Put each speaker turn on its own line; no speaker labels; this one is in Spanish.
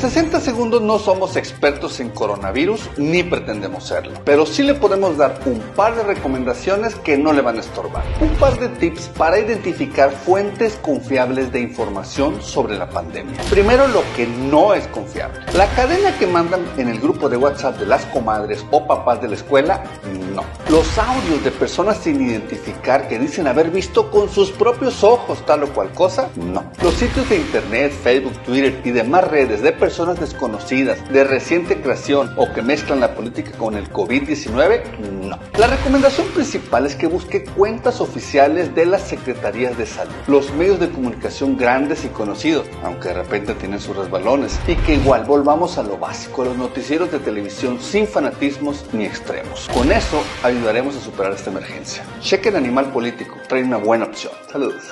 60 segundos no somos expertos en coronavirus ni pretendemos serlo, pero sí le podemos dar un par de recomendaciones que no le van a estorbar. Un par de tips para identificar fuentes confiables de información sobre la pandemia. Primero lo que no es confiable. La cadena que mandan en el grupo de WhatsApp de las comadres o papás de la escuela, no. Los audios de personas sin identificar que dicen haber visto con sus propios ojos tal o cual cosa, no. Los sitios de internet, Facebook, Twitter y demás redes de personas desconocidas, de reciente creación o que mezclan la política con el COVID-19, no. La recomendación principal es que busque cuentas oficiales de las secretarías de salud, los medios de comunicación grandes y conocidos, aunque de repente tienen sus resbalones, y que igual volvamos a lo básico, los noticieros de televisión sin fanatismos ni extremos. Con eso ayudaremos a superar esta emergencia. Chequen Animal Político, trae una buena opción. Saludos.